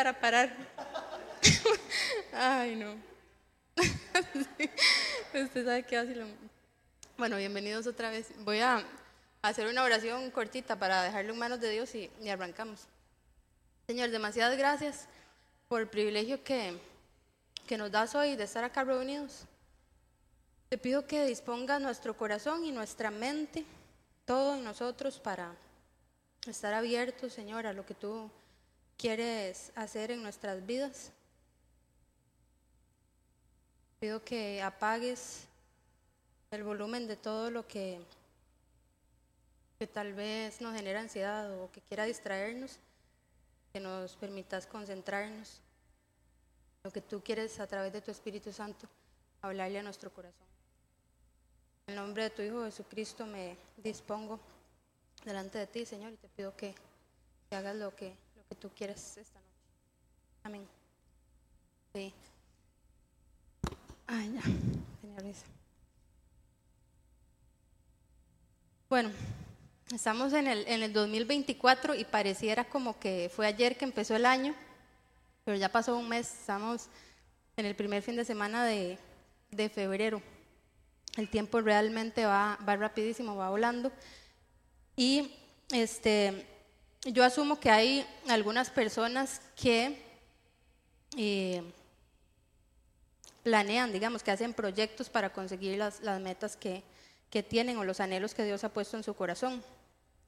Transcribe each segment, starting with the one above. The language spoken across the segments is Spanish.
para parar. Ay, no. Usted sabe qué hace. Bueno, bienvenidos otra vez. Voy a hacer una oración cortita para dejarlo en manos de Dios y, y arrancamos. Señor, demasiadas gracias por el privilegio que, que nos das hoy de estar acá reunidos. Te pido que dispongas nuestro corazón y nuestra mente, todo en nosotros para estar abiertos, Señor, a lo que tú quieres hacer en nuestras vidas. Pido que apagues el volumen de todo lo que, que tal vez nos genera ansiedad o que quiera distraernos, que nos permitas concentrarnos en lo que tú quieres a través de tu Espíritu Santo hablarle a nuestro corazón. En el nombre de tu Hijo Jesucristo me dispongo delante de ti, Señor, y te pido que, hagas lo que, que tú quieres esta noche. Amén. Sí. Ay, ya, Señor Bueno, estamos en el, en el 2024 y pareciera como que fue ayer que empezó el año, pero ya pasó un mes, estamos en el primer fin de semana de, de febrero. El tiempo realmente va, va rapidísimo, va volando. Y este, yo asumo que hay algunas personas que eh, planean, digamos, que hacen proyectos para conseguir las, metas que, que, tienen o los anhelos que Dios ha puesto en su corazón.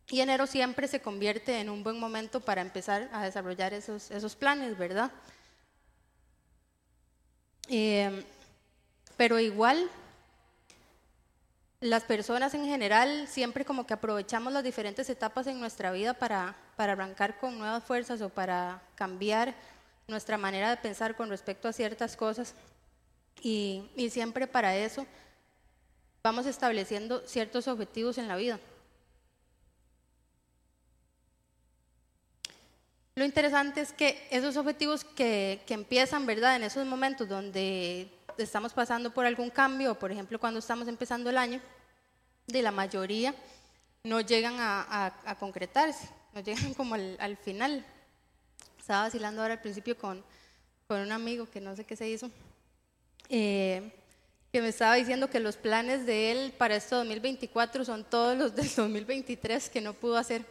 Y enero siempre se convierte en un buen momento para empezar a desarrollar esos, esos planes, ¿verdad? Eh, pero igual las personas en general siempre como que aprovechamos las diferentes etapas en nuestra vida para, para arrancar con nuevas fuerzas o para cambiar nuestra manera de pensar con respecto a ciertas cosas. Y, y siempre para eso vamos estableciendo ciertos objetivos en la vida. Lo interesante es que esos objetivos que, que, empiezan, ¿verdad? En esos momentos donde estamos pasando por algún cambio, por ejemplo cuando estamos empezando el año, de la mayoría no llegan a, concretarse, no llegan como al, final. Estaba vacilando ahora al principio con, con, un amigo que no sé qué se hizo, eh, que me estaba diciendo que los planes de él para este 2024 son todos los del 2023 que no pudo hacer.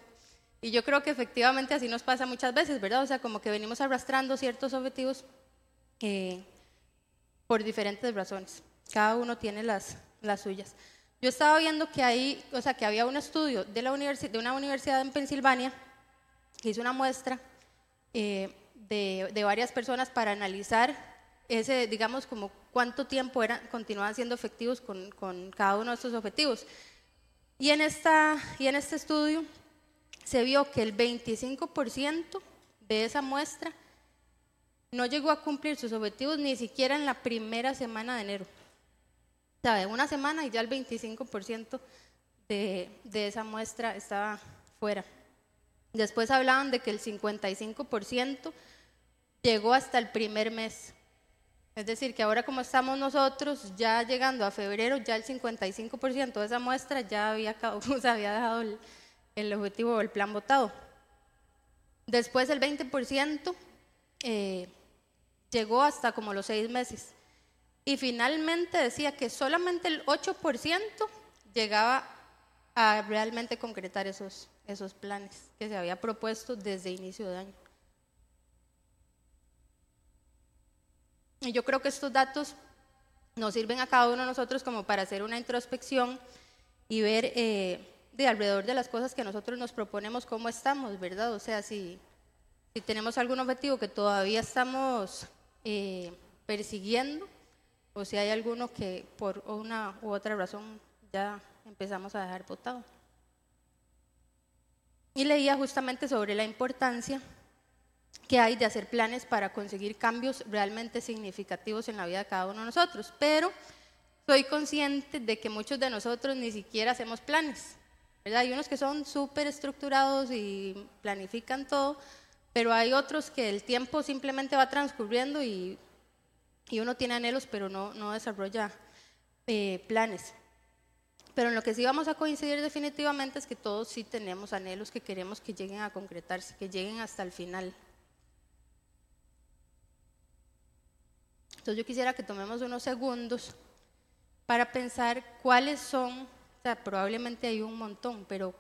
Y yo creo que efectivamente así nos pasa muchas veces, ¿verdad? O sea, como que venimos arrastrando ciertos objetivos eh, por diferentes razones. Cada uno tiene las, las suyas. Yo estaba viendo que hay, o sea, que había un estudio de, la de una universidad en Pensilvania que hizo una muestra eh, de, de, varias personas para analizar ese, digamos, como cuánto tiempo eran, continuaban siendo efectivos con, con cada uno de estos objetivos. Y en, esta, y en este estudio se vio que el 25% de esa muestra no llegó a cumplir sus objetivos ni siquiera en la primera semana de enero. Sea, una semana y ya el 25% de, de esa muestra estaba fuera. Después hablaban de que el 55% llegó hasta el primer mes. Es decir, que ahora como estamos nosotros, ya llegando a febrero, ya el 55% de esa muestra ya había, o sea, había dejado el, el objetivo o el plan votado. Después el 20% eh, llegó hasta como los seis meses. Y finalmente decía que solamente el 8% llegaba a realmente concretar esos, esos planes que se había propuesto desde inicio de año. Y yo creo que estos datos nos sirven a cada uno de nosotros como para hacer una introspección y ver eh, de alrededor de las cosas que nosotros nos proponemos cómo estamos, ¿verdad? O sea, si, si tenemos algún objetivo que todavía estamos eh, persiguiendo o si hay alguno que por una u otra razón ya empezamos a dejar votado. Y leía justamente sobre la importancia que hay de hacer planes para conseguir cambios realmente significativos en la vida de cada uno de nosotros, pero soy consciente de que muchos de nosotros ni siquiera hacemos planes. ¿verdad? Hay unos que son súper estructurados y planifican todo, pero hay otros que el tiempo simplemente va transcurriendo y, y uno tiene anhelos, pero no, no desarrolla eh, planes. Pero en lo que sí vamos a coincidir definitivamente es que todos sí tenemos anhelos que queremos que lleguen a concretarse, que lleguen hasta el final. Entonces yo quisiera que tomemos unos segundos para pensar cuáles son, o sea, probablemente hay un montón, pero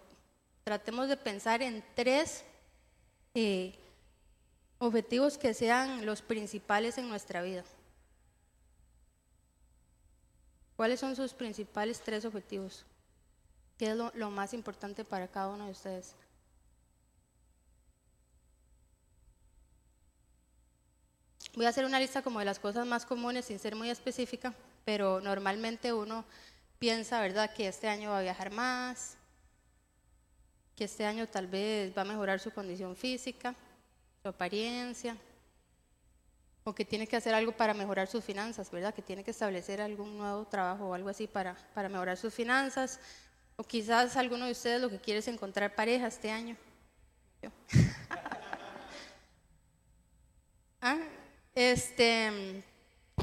tratemos de pensar en tres eh, objetivos que sean los principales en nuestra vida. ¿Cuáles son sus principales tres objetivos? ¿Qué es lo, más importante para cada uno de ustedes? Voy a hacer una lista como de las cosas más comunes sin ser muy específica, pero normalmente uno piensa, ¿verdad?, que este año va a viajar más, que este año tal vez va a mejorar su condición física, su apariencia, o que tiene que hacer algo para mejorar sus finanzas, ¿verdad? Que tiene que establecer algún nuevo trabajo o algo así para, para mejorar sus finanzas. O quizás alguno de ustedes lo que quiere es encontrar pareja este año. ¿Ah? Este,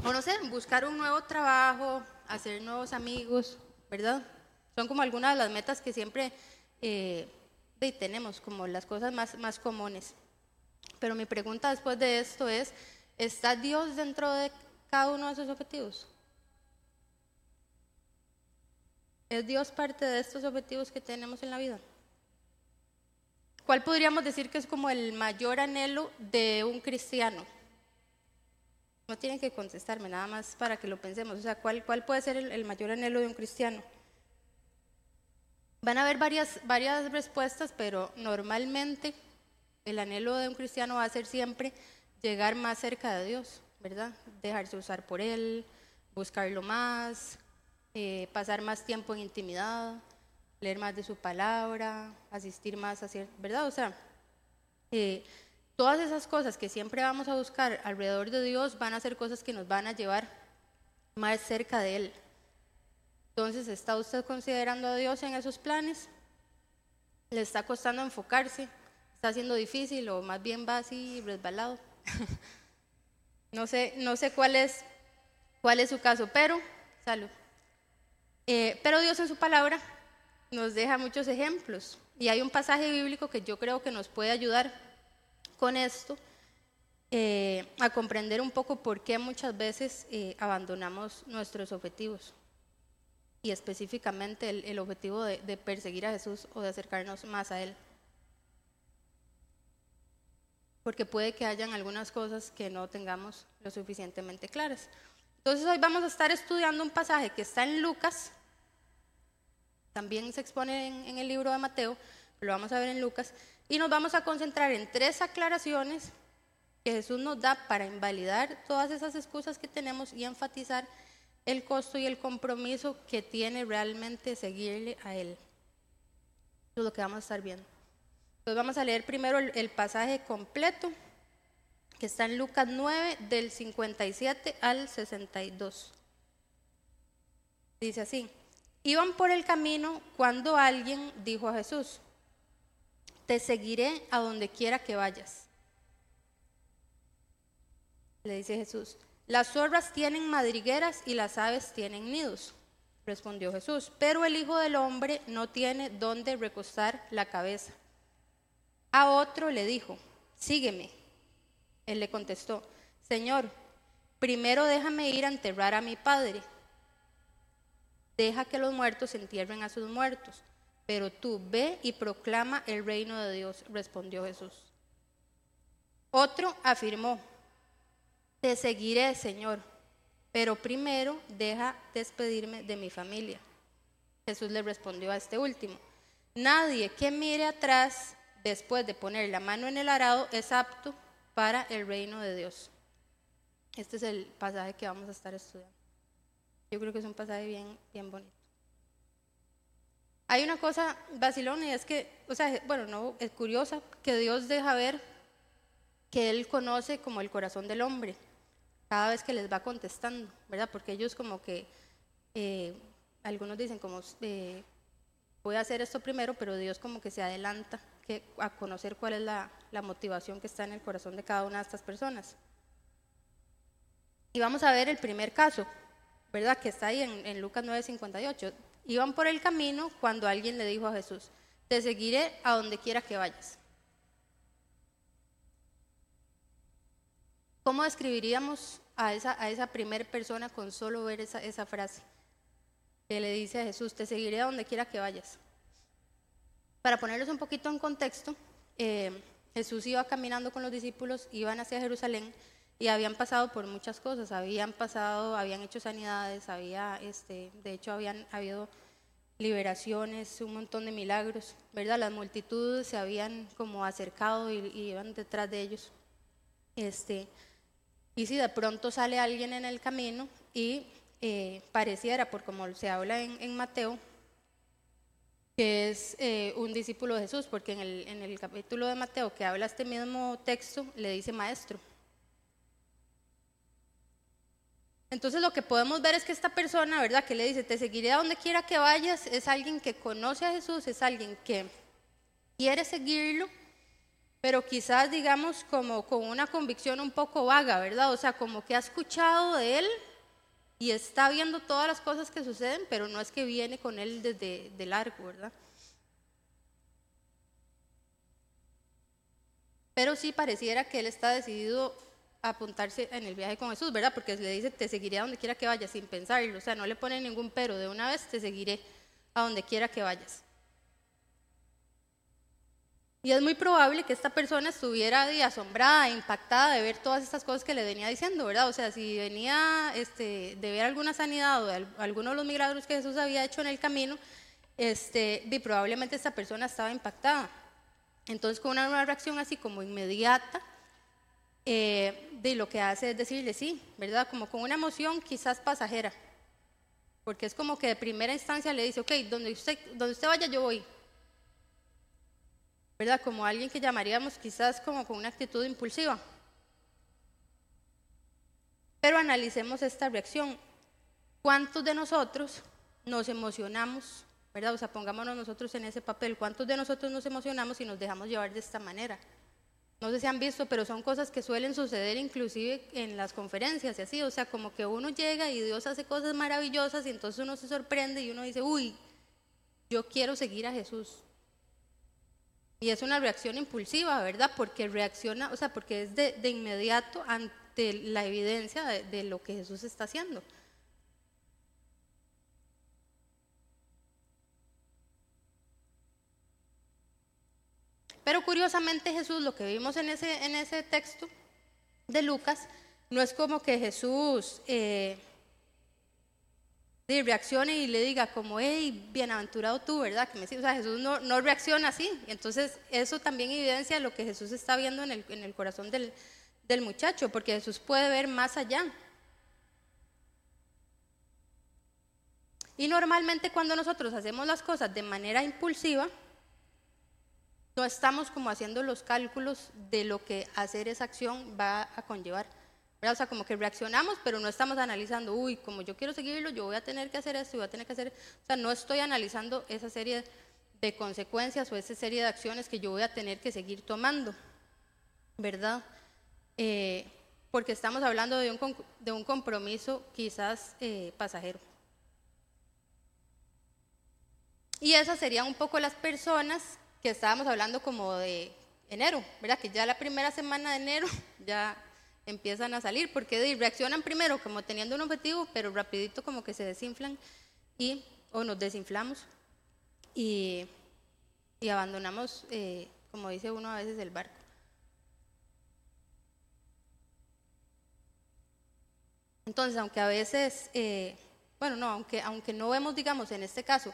o no sé, buscar un nuevo trabajo, hacer nuevos amigos, ¿verdad? Son como algunas de las metas que siempre eh, tenemos, como las cosas más, más comunes. Pero mi pregunta después de esto es, ¿está Dios dentro de cada uno de esos objetivos? ¿Es Dios parte de estos objetivos que tenemos en la vida? ¿Cuál podríamos decir que es como el mayor anhelo de un cristiano? No tienen que contestarme, nada más para que lo pensemos. O sea, ¿cuál, cuál puede ser el, mayor anhelo de un cristiano? Van a haber varias, varias respuestas, pero normalmente el anhelo de un cristiano va a ser siempre llegar más cerca de Dios, ¿verdad? Dejarse usar por Él, buscarlo más, eh, pasar más tiempo en intimidad, leer más de su palabra, asistir más a cierto, ¿verdad? O sea, eh, Todas esas cosas que siempre vamos a buscar alrededor de Dios van a ser cosas que nos van a llevar más cerca de Él. Entonces, ¿está usted considerando a Dios en esos planes? ¿Le está costando enfocarse? ¿Está siendo difícil o más bien va así resbalado? no sé, no sé cuál es, cuál es su caso, pero, salud. Eh, pero Dios en su palabra nos deja muchos ejemplos y hay un pasaje bíblico que yo creo que nos puede ayudar con esto eh, a comprender un poco por qué muchas veces eh, abandonamos nuestros objetivos y específicamente el, objetivo de, de, perseguir a Jesús o de acercarnos más a Él. Porque puede que hayan algunas cosas que no tengamos lo suficientemente claras. Entonces hoy vamos a estar estudiando un pasaje que está en Lucas, también se expone en, en el libro de Mateo, lo vamos a ver en Lucas, y nos vamos a concentrar en tres aclaraciones que Jesús nos da para invalidar todas esas excusas que tenemos y enfatizar el costo y el compromiso que tiene realmente seguirle a Él. Eso es lo que vamos a estar viendo. Vamos a leer primero el, pasaje completo que está en Lucas 9 del 57 al 62. Dice así, iban por el camino cuando alguien dijo a Jesús, te seguiré a donde quiera que vayas. Le dice Jesús, las zorras tienen madrigueras y las aves tienen nidos. Respondió Jesús, pero el Hijo del Hombre no tiene dónde recostar la cabeza. A otro le dijo, sígueme. Él le contestó, Señor, primero déjame ir a enterrar a mi padre. Deja que los muertos entierren a sus muertos pero tú ve y proclama el reino de Dios, respondió Jesús. Otro afirmó, te seguiré, Señor, pero primero deja despedirme de mi familia. Jesús le respondió a este último, nadie que mire atrás después de poner la mano en el arado es apto para el reino de Dios. Este es el pasaje que vamos a estar estudiando. Yo creo que es un pasaje bien, bien bonito. Hay una cosa vacilona y es que, o sea, bueno, no, es curiosa que Dios deja ver que Él conoce como el corazón del hombre cada vez que les va contestando, ¿verdad? Porque ellos como que, eh, algunos dicen como, eh, voy a hacer esto primero, pero Dios como que se adelanta a conocer cuál es la, motivación que está en el corazón de cada una de estas personas. Y vamos a ver el primer caso, ¿verdad? Que está ahí en, en Lucas 9:58. Iban por el camino cuando alguien le dijo a Jesús, te seguiré a donde quiera que vayas. ¿Cómo describiríamos a esa, a esa primera persona con solo ver esa, esa frase? Que le dice a Jesús, te seguiré a donde quiera que vayas. Para ponerlos un poquito en contexto, eh, Jesús iba caminando con los discípulos, iban hacia Jerusalén y habían pasado por muchas cosas, habían pasado, habían hecho sanidades, había, este, de hecho habían habido liberaciones, un montón de milagros, ¿verdad? Las multitudes se habían como acercado y, iban detrás de ellos. Este, y si de pronto sale alguien en el camino y eh, pareciera, por como se habla en Mateo, que es eh, un discípulo de Jesús, porque en el, en el capítulo de Mateo que habla este mismo texto, le dice maestro. Entonces lo que podemos ver es que esta persona, ¿verdad? Que le dice, te seguiré a donde quiera que vayas, es alguien que conoce a Jesús, es alguien que quiere seguirlo, pero quizás digamos como con una convicción un poco vaga, ¿verdad? O sea, como que ha escuchado de él y está viendo todas las cosas que suceden, pero no es que viene con él desde de largo, ¿verdad? Pero sí pareciera que él está decidido a apuntarse en el viaje con Jesús, ¿verdad? Porque le dice, te seguiré a donde quiera que vayas, sin pensarlo, o sea, no le pone ningún pero, de una vez te seguiré a donde quiera que vayas. Y es muy probable que esta persona estuviera asombrada, impactada de ver todas estas cosas que le venía diciendo, ¿verdad? O sea, si venía este, de ver alguna sanidad o de alguno de los milagros que Jesús había hecho en el camino, este, probablemente esta persona estaba impactada. Entonces, con una, reacción así como inmediata, eh, de lo que hace es decirle sí, ¿verdad? Como con una emoción quizás pasajera, porque es como que de primera instancia le dice, ok, donde usted vaya yo voy, ¿verdad? Como alguien que llamaríamos quizás como con una actitud impulsiva. Pero analicemos esta reacción. ¿Cuántos de nosotros nos emocionamos, verdad? O sea, pongámonos nosotros en ese papel. ¿Cuántos de nosotros nos emocionamos y nos dejamos llevar de esta manera? No sé si han visto, pero son cosas que suelen suceder inclusive en las conferencias y así. O sea, como que uno llega y Dios hace cosas maravillosas y entonces uno se sorprende y uno dice, uy, yo quiero seguir a Jesús. Y es una reacción impulsiva, ¿verdad? Porque reacciona, o sea, porque es de, inmediato ante la evidencia de, lo que Jesús está haciendo. Pero curiosamente Jesús, lo que vimos en ese, en ese texto de Lucas, no es como que Jesús eh, reaccione y le diga como, hey, bienaventurado tú, ¿verdad? Que me, o sea, Jesús no, no, reacciona así. Entonces, eso también evidencia lo que Jesús está viendo en el, en el corazón del, del muchacho, porque Jesús puede ver más allá. Y normalmente cuando nosotros hacemos las cosas de manera impulsiva, no estamos como haciendo los cálculos de lo que hacer esa acción va a conllevar. O sea, como que reaccionamos, pero no estamos analizando, uy, como yo quiero seguirlo, yo voy a tener que hacer esto voy a tener que hacer... O sea, no estoy analizando esa serie de consecuencias o esa serie de acciones que yo voy a tener que seguir tomando, ¿verdad? Eh, porque estamos hablando de un, de un compromiso quizás eh, pasajero. Y esas serían un poco las personas que estábamos hablando como de enero, ¿verdad? Que ya la primera semana de enero ya empiezan a salir, porque reaccionan primero como teniendo un objetivo, pero rapidito como que se desinflan y o nos desinflamos y, y abandonamos, eh, como dice uno a veces, el barco. Entonces, aunque a veces, eh, bueno, no, aunque, aunque no vemos, digamos, en este caso,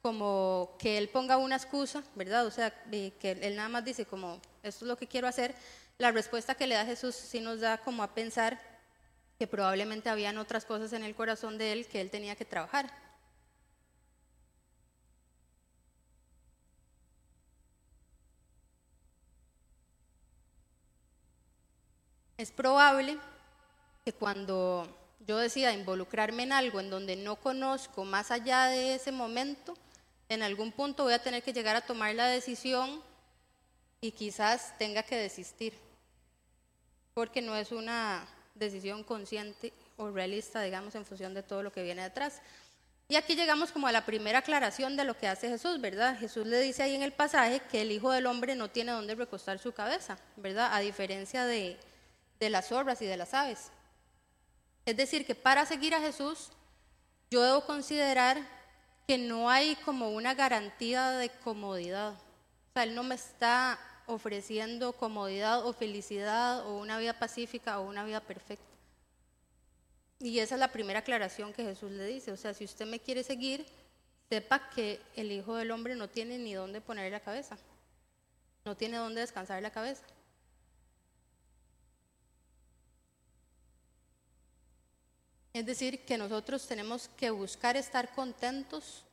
como que él ponga una excusa, ¿verdad? O sea, que él nada más dice como, esto es lo que quiero hacer, la respuesta que le da Jesús sí nos da como a pensar que probablemente habían otras cosas en el corazón de él que él tenía que trabajar. Es probable que cuando yo decida involucrarme en algo en donde no conozco más allá de ese momento, en algún punto voy a tener que llegar a tomar la decisión y quizás tenga que desistir, porque no es una decisión consciente o realista, digamos, en función de todo lo que viene detrás. Y aquí llegamos como a la primera aclaración de lo que hace Jesús, ¿verdad? Jesús le dice ahí en el pasaje que el Hijo del Hombre no tiene dónde recostar su cabeza, ¿verdad? A diferencia de, de las zorras y de las aves. Es decir, que para seguir a Jesús, yo debo considerar que no hay como una garantía de comodidad. O sea, Él no me está ofreciendo comodidad o felicidad o una vida pacífica o una vida perfecta. Y esa es la primera aclaración que Jesús le dice. O sea, si usted me quiere seguir, sepa que el Hijo del Hombre no tiene ni dónde poner la cabeza. No tiene dónde descansar la cabeza. Es decir, que nosotros tenemos que buscar estar contentos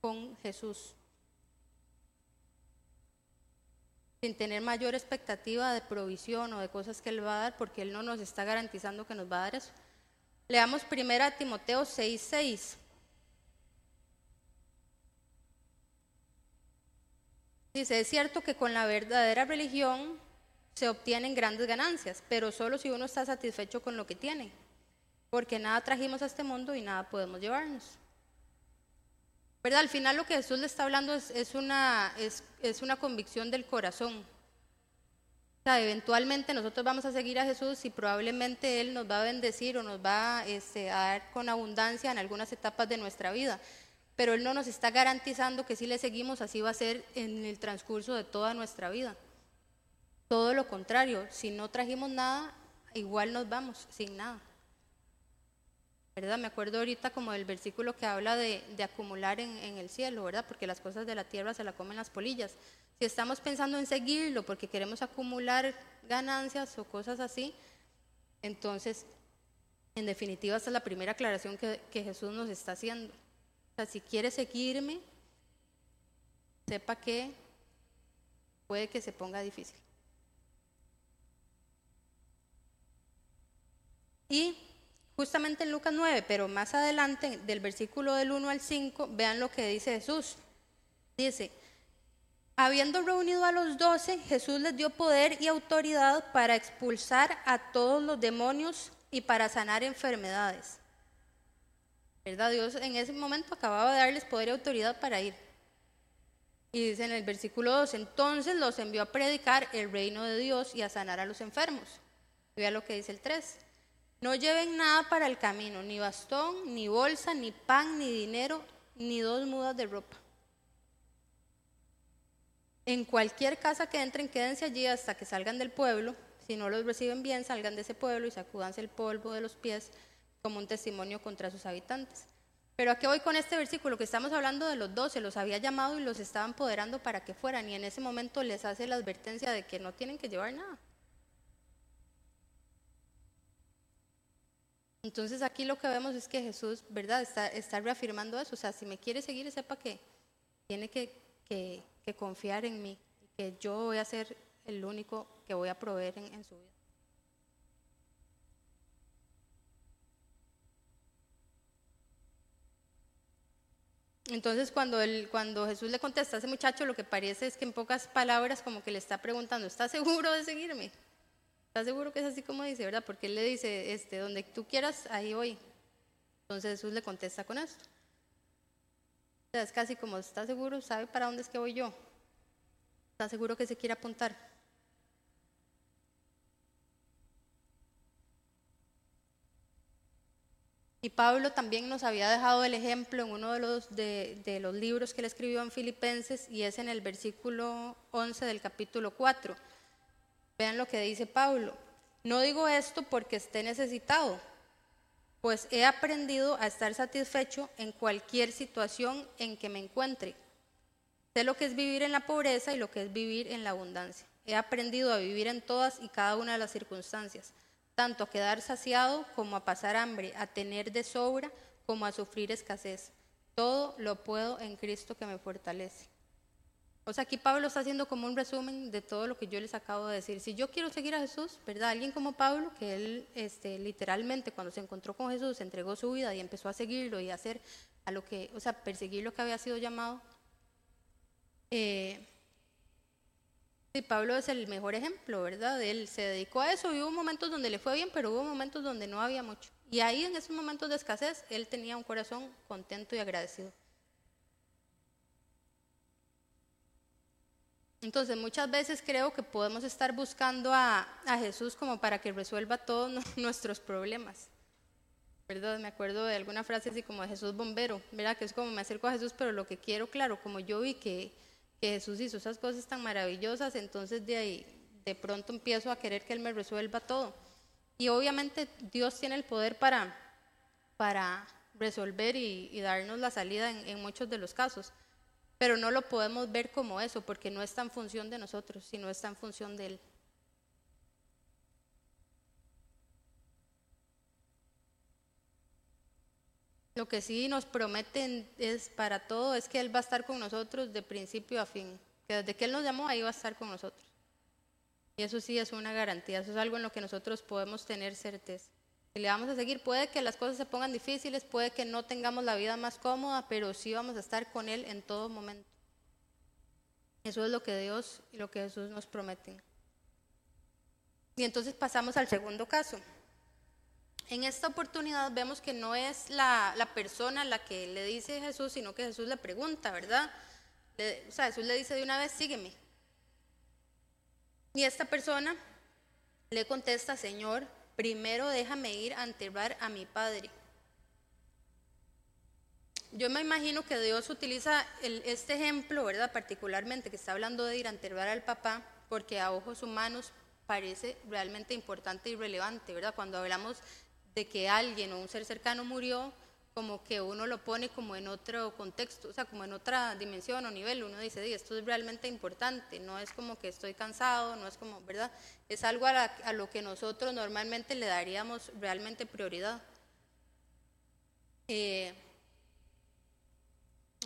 con Jesús, sin tener mayor expectativa de provisión o de cosas que Él va a dar, porque Él no nos está garantizando que nos va a dar eso. Leamos primero a Timoteo 6:6. Dice, es cierto que con la verdadera religión se obtienen grandes ganancias, pero solo si uno está satisfecho con lo que tiene porque nada trajimos a este mundo y nada podemos llevarnos. ¿Verdad? Al final lo que Jesús le está hablando es, una, es, una convicción del corazón. O sea, eventualmente nosotros vamos a seguir a Jesús y probablemente Él nos va a bendecir o nos va este, a dar con abundancia en algunas etapas de nuestra vida. Pero Él no nos está garantizando que si le seguimos así va a ser en el transcurso de toda nuestra vida. Todo lo contrario, si no trajimos nada, igual nos vamos sin nada. ¿Verdad? Me acuerdo ahorita como del versículo que habla de, acumular en, el cielo, ¿verdad? Porque las cosas de la tierra se la comen las polillas. Si estamos pensando en seguirlo porque queremos acumular ganancias o cosas así, entonces, en definitiva, esta es la primera aclaración que, que Jesús nos está haciendo. O sea, si quiere seguirme, sepa que puede que se ponga difícil. Y justamente en Lucas 9, pero más adelante, del versículo del 1 al 5, vean lo que dice Jesús. Dice, habiendo reunido a los doce, Jesús les dio poder y autoridad para expulsar a todos los demonios y para sanar enfermedades. ¿Verdad? Dios en ese momento acababa de darles poder y autoridad para ir. Y dice en el versículo 2, entonces los envió a predicar el reino de Dios y a sanar a los enfermos. Vean lo que dice el 3. No lleven nada para el camino, ni bastón, ni bolsa, ni pan, ni dinero, ni dos mudas de ropa. En cualquier casa que entren, quédense allí hasta que salgan del pueblo. Si no los reciben bien, salgan de ese pueblo y sacudanse el polvo de los pies como un testimonio contra sus habitantes. Pero aquí voy con este versículo que estamos hablando de los doce, los había llamado y los estaba empoderando para que fueran y en ese momento les hace la advertencia de que no tienen que llevar nada. Entonces aquí lo que vemos es que Jesús, ¿verdad? Está, reafirmando eso. O sea, si me quiere seguir, sepa que tiene que, confiar en mí que yo voy a ser el único que voy a proveer en, su vida. Entonces cuando, cuando Jesús le contesta a ese muchacho, lo que parece es que en pocas palabras como que le está preguntando, ¿estás seguro de seguirme? ¿Estás seguro que es así como dice, verdad? Porque él le dice, este, donde tú quieras, ahí voy. Entonces Jesús le contesta con esto. O sea, es casi como, ¿está seguro? ¿Sabe para dónde es que voy yo? ¿Está seguro que se quiere apuntar? Y Pablo también nos había dejado el ejemplo en uno de los, de, de los libros que él escribió en Filipenses y es en el versículo 11 del capítulo 4 Vean lo que dice Pablo. No digo esto porque esté necesitado, pues he aprendido a estar satisfecho en cualquier situación en que me encuentre. Sé lo que es vivir en la pobreza y lo que es vivir en la abundancia. He aprendido a vivir en todas y cada una de las circunstancias, tanto a quedar saciado como a pasar hambre, a tener de sobra como a sufrir escasez. Todo lo puedo en Cristo que me fortalece. O sea, aquí Pablo está haciendo como un resumen de todo lo que yo les acabo de decir. Si yo quiero seguir a Jesús, ¿verdad? Alguien como Pablo, que él este, literalmente cuando se encontró con Jesús, entregó su vida y empezó a seguirlo y a hacer a lo que, o sea, perseguir lo que había sido llamado. Eh, sí, Pablo es el mejor ejemplo, ¿verdad? Él se dedicó a eso y hubo momentos donde le fue bien, pero hubo momentos donde no había mucho. Y ahí en esos momentos de escasez, él tenía un corazón contento y agradecido. Entonces muchas veces creo que podemos estar buscando a, a Jesús como para que resuelva todos nuestros problemas. ¿Verdad? Me acuerdo de alguna frase así como de Jesús bombero, ¿verdad? Que es como me acerco a Jesús, pero lo que quiero, claro, como yo vi que, que Jesús hizo esas cosas tan maravillosas, entonces de ahí de pronto empiezo a querer que Él me resuelva todo. Y obviamente Dios tiene el poder para, para resolver y, darnos la salida en, en muchos de los casos pero no lo podemos ver como eso, porque no está en función de nosotros, sino está en función de Él. Lo que sí nos prometen es para todo es que Él va a estar con nosotros de principio a fin, que desde que Él nos llamó ahí va a estar con nosotros. Y eso sí es una garantía, eso es algo en lo que nosotros podemos tener certeza. Le vamos a seguir, puede que las cosas se pongan difíciles, puede que no tengamos la vida más cómoda, pero sí vamos a estar con Él en todo momento. Eso es lo que Dios y lo que Jesús nos prometen. Y entonces pasamos al segundo caso. En esta oportunidad vemos que no es la, persona la que le dice a Jesús, sino que Jesús le pregunta, ¿verdad? o sea, Jesús le dice de una vez, sígueme. Y esta persona le contesta, Señor, primero déjame ir a enterrar a mi padre. Yo me imagino que Dios utiliza este ejemplo, ¿verdad? Particularmente que está hablando de ir a enterrar al papá, porque a ojos humanos parece realmente importante y relevante, ¿verdad? Cuando hablamos de que alguien o un ser cercano murió, como que uno lo pone como en otro contexto, o sea, como en otra dimensión o nivel, uno dice, esto es realmente importante, no es como que estoy cansado, no es como, ¿verdad? Es algo a, lo que nosotros normalmente le daríamos realmente prioridad. Eh,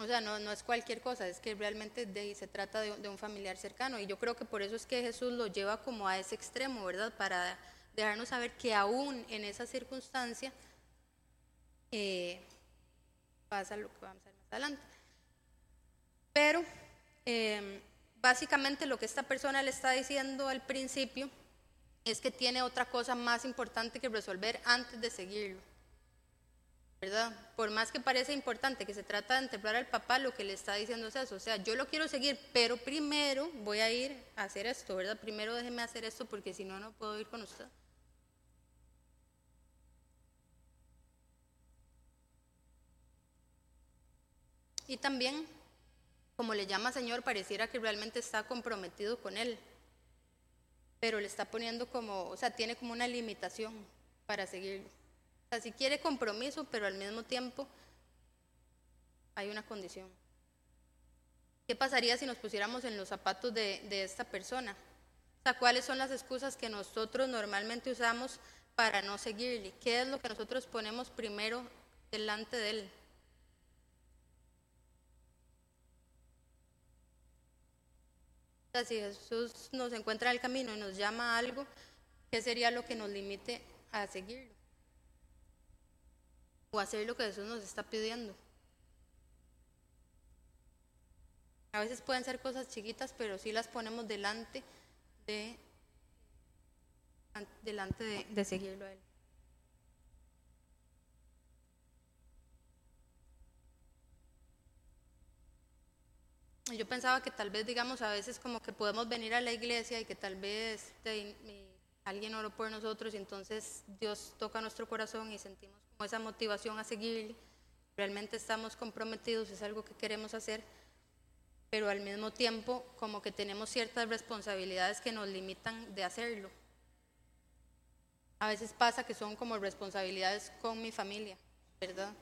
o sea, no, no, es cualquier cosa, es que realmente de, se trata de, un familiar cercano. Y yo creo que por eso es que Jesús lo lleva como a ese extremo, ¿verdad? Para dejarnos saber que aún en esa circunstancia, eh, pasa lo que vamos a ver más adelante. Pero em, básicamente lo que esta persona le está diciendo al principio es que tiene otra cosa más importante que resolver antes de seguirlo. ¿verdad? Por más que parece importante que se trata de enterrar al papá, lo que le está diciendo es eso. O sea, yo lo quiero seguir, pero primero voy a ir a hacer esto, ¿verdad? Primero déjeme hacer esto porque si no, no puedo ir con usted. Y también, como le llama Señor, pareciera que realmente está comprometido con Él, pero le está poniendo como, o sea, tiene como una limitación para seguirlo. O sea, si quiere compromiso, pero al mismo tiempo hay una condición. ¿Qué pasaría si nos pusiéramos en los zapatos de, de esta persona? O sea, ¿cuáles son las excusas que nosotros normalmente usamos para no seguirle? ¿Qué es lo que nosotros ponemos primero delante de él? Si Jesús nos encuentra en el camino y nos llama a algo, ¿qué sería lo que nos limite a seguirlo? O hacer lo que Jesús nos está pidiendo. A veces pueden ser cosas chiquitas, pero sí las ponemos delante de, delante de, de seguirlo a Él. Yo pensaba que tal vez, digamos, a veces como que podemos venir a la iglesia y que tal vez alguien oró por nosotros y entonces Dios toca nuestro corazón y sentimos como esa motivación a seguirle. Realmente estamos comprometidos, es algo que queremos hacer, pero al mismo tiempo como que tenemos ciertas responsabilidades que nos limitan de hacerlo. A veces pasa que son como responsabilidades con mi familia, ¿verdad?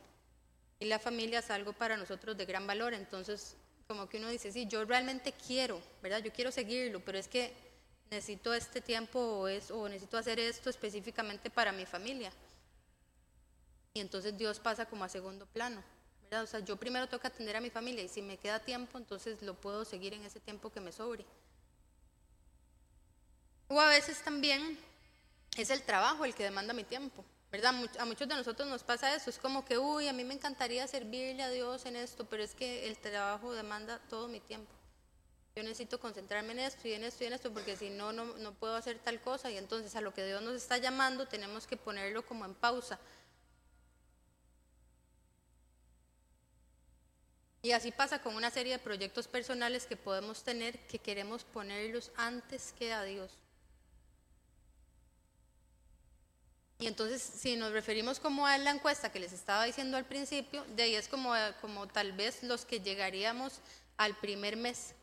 Y la familia es algo para nosotros de gran valor, entonces como que uno dice, sí, yo realmente quiero, ¿verdad? Yo quiero seguirlo, pero es que necesito este tiempo o, es, o necesito hacer esto específicamente para mi familia. Y entonces Dios pasa como a segundo plano. O sea, yo primero que atender a mi familia y si me queda tiempo, entonces lo puedo seguir en ese tiempo que me sobre. O a veces también es el trabajo el que demanda mi tiempo. ¿Verdad? A muchos de nosotros nos pasa eso, es como que, uy, a mí me encantaría servirle a Dios en esto, pero es que el trabajo demanda todo mi tiempo. Yo necesito concentrarme en esto y en esto y en esto, porque si no, no, no puedo hacer tal cosa y entonces a lo que Dios nos está llamando tenemos que ponerlo como en pausa. Y así pasa con una serie de proyectos personales que podemos tener que queremos ponerlos antes que a Dios. Y entonces, si nos referimos como a la encuesta que les estaba diciendo al principio, de ahí es como, como tal vez los que llegaríamos al primer mes.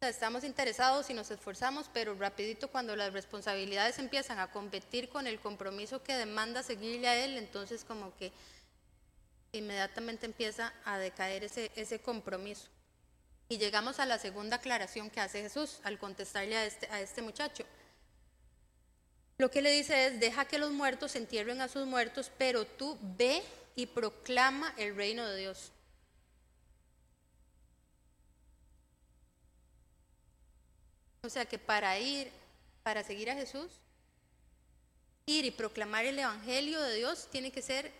estamos interesados y nos esforzamos, pero rapidito cuando las responsabilidades empiezan a competir con el compromiso que demanda seguirle a él, entonces como que inmediatamente empieza a decaer ese, ese compromiso. Y llegamos a la segunda aclaración que hace Jesús al contestarle a este, a este muchacho. Lo que le dice es, deja que los muertos entierren a sus muertos, pero tú ve y proclama el reino de Dios. O sea que para ir, para seguir a Jesús, ir y proclamar el Evangelio de Dios tiene que ser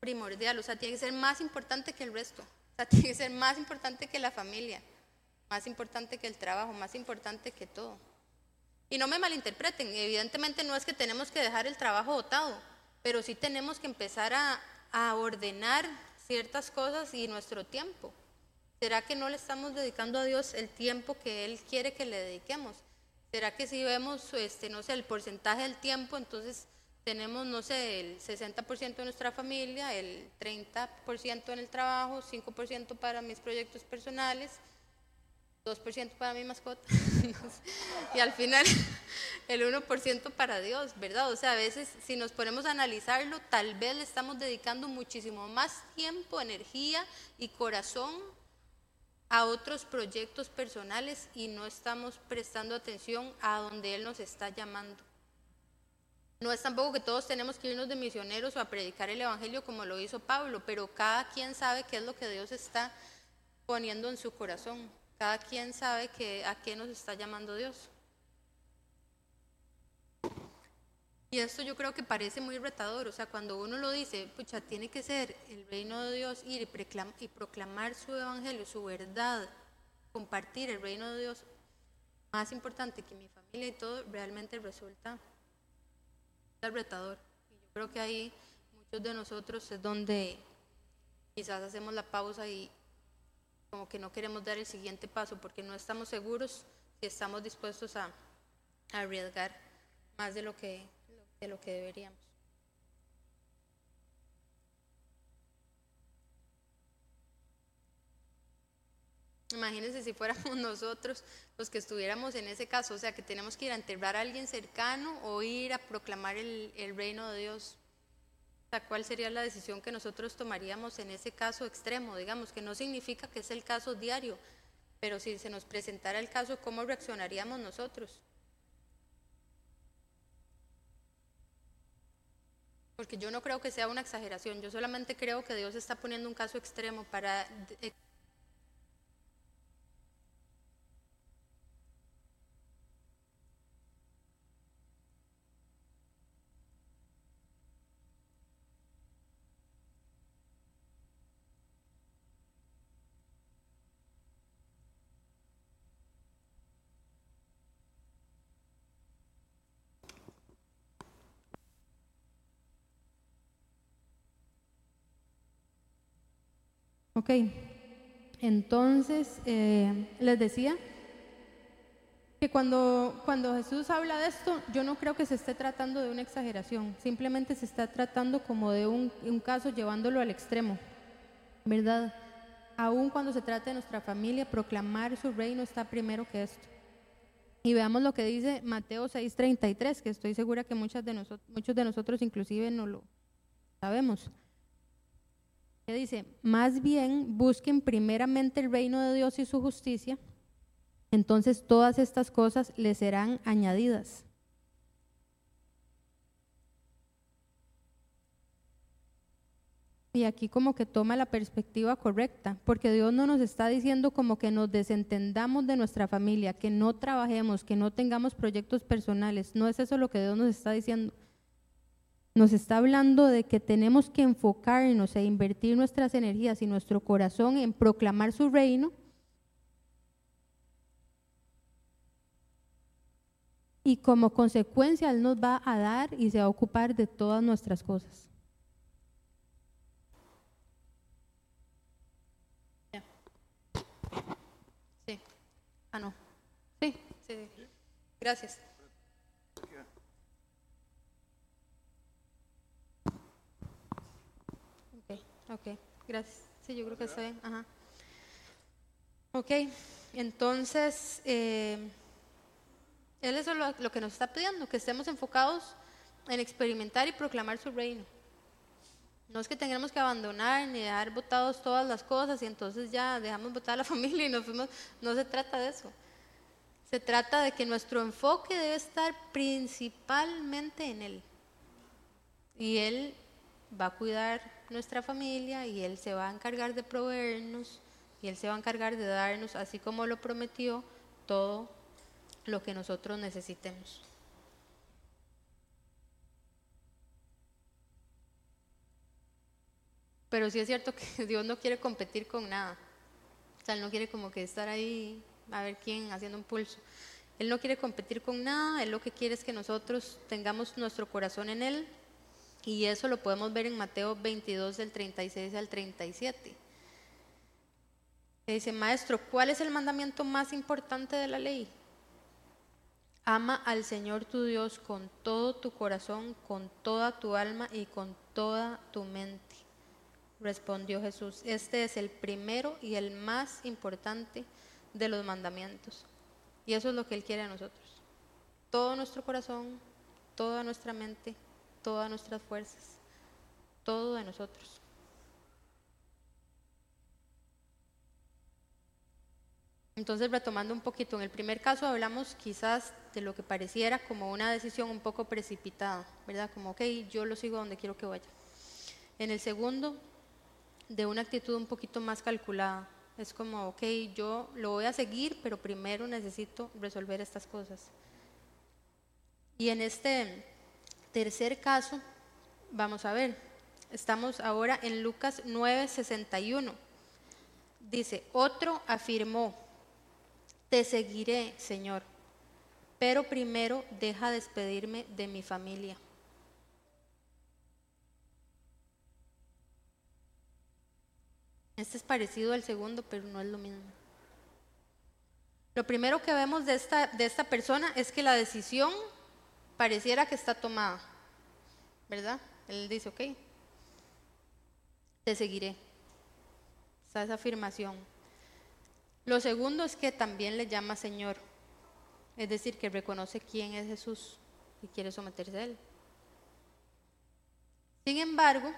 primordial, o sea, tiene que ser más importante que el resto, o sea, tiene que ser más importante que la familia, más importante que el trabajo, más importante que todo. Y no me malinterpreten, evidentemente no es que tenemos que dejar el trabajo votado, pero sí tenemos que empezar a, a ordenar ciertas cosas y nuestro tiempo. ¿Será que no le estamos dedicando a Dios el tiempo que Él quiere que le dediquemos? ¿Será que si vemos, este, no sé, el porcentaje del tiempo, entonces tenemos, no sé, el 60% de nuestra familia, el 30% en el trabajo, 5% para mis proyectos personales, 2% para mi mascota y al final el 1% para Dios, ¿verdad? O sea, a veces si nos ponemos a analizarlo, tal vez le estamos dedicando muchísimo más tiempo, energía y corazón a otros proyectos personales y no estamos prestando atención a donde Él nos está llamando. No es tampoco que todos tenemos que irnos de misioneros o a predicar el Evangelio como lo hizo Pablo, pero cada quien sabe qué es lo que Dios está poniendo en su corazón. Cada quien sabe que, a qué nos está llamando Dios. Y esto yo creo que parece muy retador, o sea, cuando uno lo dice, pucha, tiene que ser el reino de Dios, ir y proclamar su evangelio, su verdad, compartir el reino de Dios, más importante que mi familia y todo, realmente resulta retador. Y yo creo que ahí muchos de nosotros es donde quizás hacemos la pausa y como que no queremos dar el siguiente paso porque no estamos seguros si estamos dispuestos a arriesgar más de lo que de lo que deberíamos. Imagínense si fuéramos nosotros los que estuviéramos en ese caso, o sea, que tenemos que ir a enterrar a alguien cercano o ir a proclamar el, el reino de Dios. ¿Cuál sería la decisión que nosotros tomaríamos en ese caso extremo? Digamos, que no significa que es el caso diario, pero si se nos presentara el caso, ¿cómo reaccionaríamos nosotros? porque yo no creo que sea una exageración, yo solamente creo que Dios está poniendo un caso extremo para... Ok, entonces eh, les decía que cuando, cuando Jesús habla de esto, yo no creo que se esté tratando de una exageración, simplemente se está tratando como de un, un caso llevándolo al extremo, ¿verdad? Aún cuando se trata de nuestra familia, proclamar su reino está primero que esto. Y veamos lo que dice Mateo 6:33, que estoy segura que muchas de nosotros, muchos de nosotros inclusive no lo sabemos dice, más bien busquen primeramente el reino de Dios y su justicia, entonces todas estas cosas les serán añadidas. Y aquí como que toma la perspectiva correcta, porque Dios no nos está diciendo como que nos desentendamos de nuestra familia, que no trabajemos, que no tengamos proyectos personales. No es eso lo que Dios nos está diciendo nos está hablando de que tenemos que enfocarnos e invertir nuestras energías y nuestro corazón en proclamar su reino. Y como consecuencia Él nos va a dar y se va a ocupar de todas nuestras cosas. Sí. Ah, no. Sí, sí, sí. Gracias. Ok, gracias. Sí, yo creo que está bien. Ajá. Ok, entonces, eh, Él es lo, lo que nos está pidiendo, que estemos enfocados en experimentar y proclamar su reino. No es que tengamos que abandonar ni dejar botados todas las cosas y entonces ya dejamos botar a la familia y nos fuimos. No se trata de eso. Se trata de que nuestro enfoque debe estar principalmente en Él. Y Él va a cuidar nuestra familia y Él se va a encargar de proveernos y Él se va a encargar de darnos, así como lo prometió, todo lo que nosotros necesitemos. Pero sí es cierto que Dios no quiere competir con nada. O sea, Él no quiere como que estar ahí a ver quién haciendo un pulso. Él no quiere competir con nada, Él lo que quiere es que nosotros tengamos nuestro corazón en Él. Y eso lo podemos ver en Mateo 22, del 36 al 37 dice, maestro, ¿cuál es el mandamiento más importante de la ley? Ama al Señor tu Dios con todo tu corazón, con toda tu alma y con toda tu mente. Respondió Jesús, este es el primero y el más importante de los mandamientos. Y eso es lo que Él quiere a nosotros. Todo nuestro corazón, toda nuestra mente, todas nuestras fuerzas, todo de nosotros. Entonces, retomando un poquito, en el primer caso hablamos quizás de lo que pareciera como una decisión un poco precipitada, ¿verdad? Como, ok, yo lo sigo donde quiero que vaya. En el segundo, de una actitud un poquito más calculada. Es como, ok, yo lo voy a seguir, pero primero necesito resolver estas cosas. Y en este tercer caso, vamos a ver, estamos ahora en Lucas 9:61. Dice, otro afirmó, te seguiré, Señor, pero primero deja despedirme de mi familia. Este es parecido al segundo, pero no es lo mismo. Lo primero que vemos de esta, de esta persona es que la decisión pareciera que está tomada, ¿verdad? Él dice, ok, te seguiré. Está esa afirmación. Lo segundo es que también le llama Señor, es decir, que reconoce quién es Jesús y quiere someterse a Él. Sin embargo,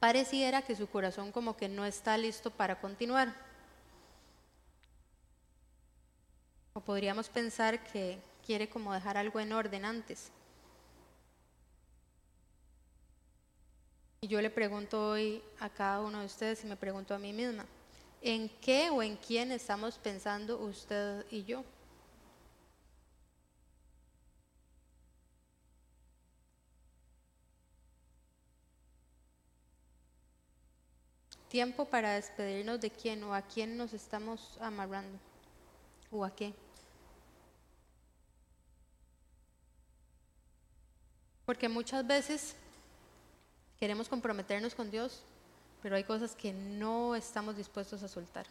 pareciera que su corazón como que no está listo para continuar. O podríamos pensar que quiere como dejar algo en orden antes. Y yo le pregunto hoy a cada uno de ustedes y me pregunto a mí misma, ¿En qué o en quién estamos pensando usted y yo? Tiempo para despedirnos de quién o a quién nos estamos amarrando o a qué. Porque muchas veces queremos comprometernos con Dios, pero hay cosas que no estamos dispuestos a soltar.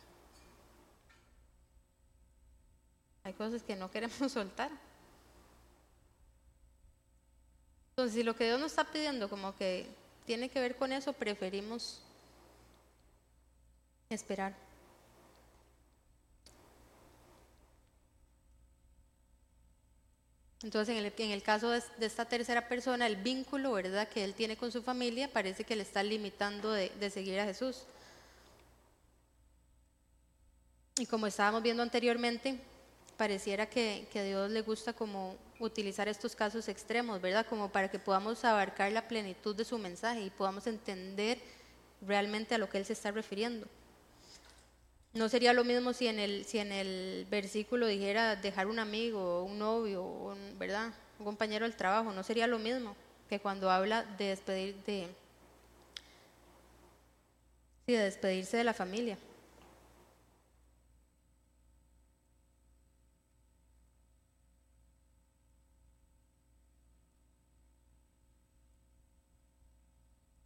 Hay cosas que no queremos soltar. Entonces, si lo que Dios nos está pidiendo como que tiene que ver con eso, preferimos esperar. Entonces, en el, en el caso de, esta tercera persona, el vínculo ¿verdad? que él tiene con su familia parece que le está limitando de, seguir a Jesús. Y como estábamos viendo anteriormente, pareciera que, a Dios le gusta como utilizar estos casos extremos, ¿verdad? Como para que podamos abarcar la plenitud de su mensaje y podamos entender realmente a lo que Él se está refiriendo. No sería lo mismo si en el, si en el versículo dijera dejar un amigo, un novio, ¿verdad? Un compañero del trabajo. No sería lo mismo que cuando habla de despedir de, de despedirse de la familia.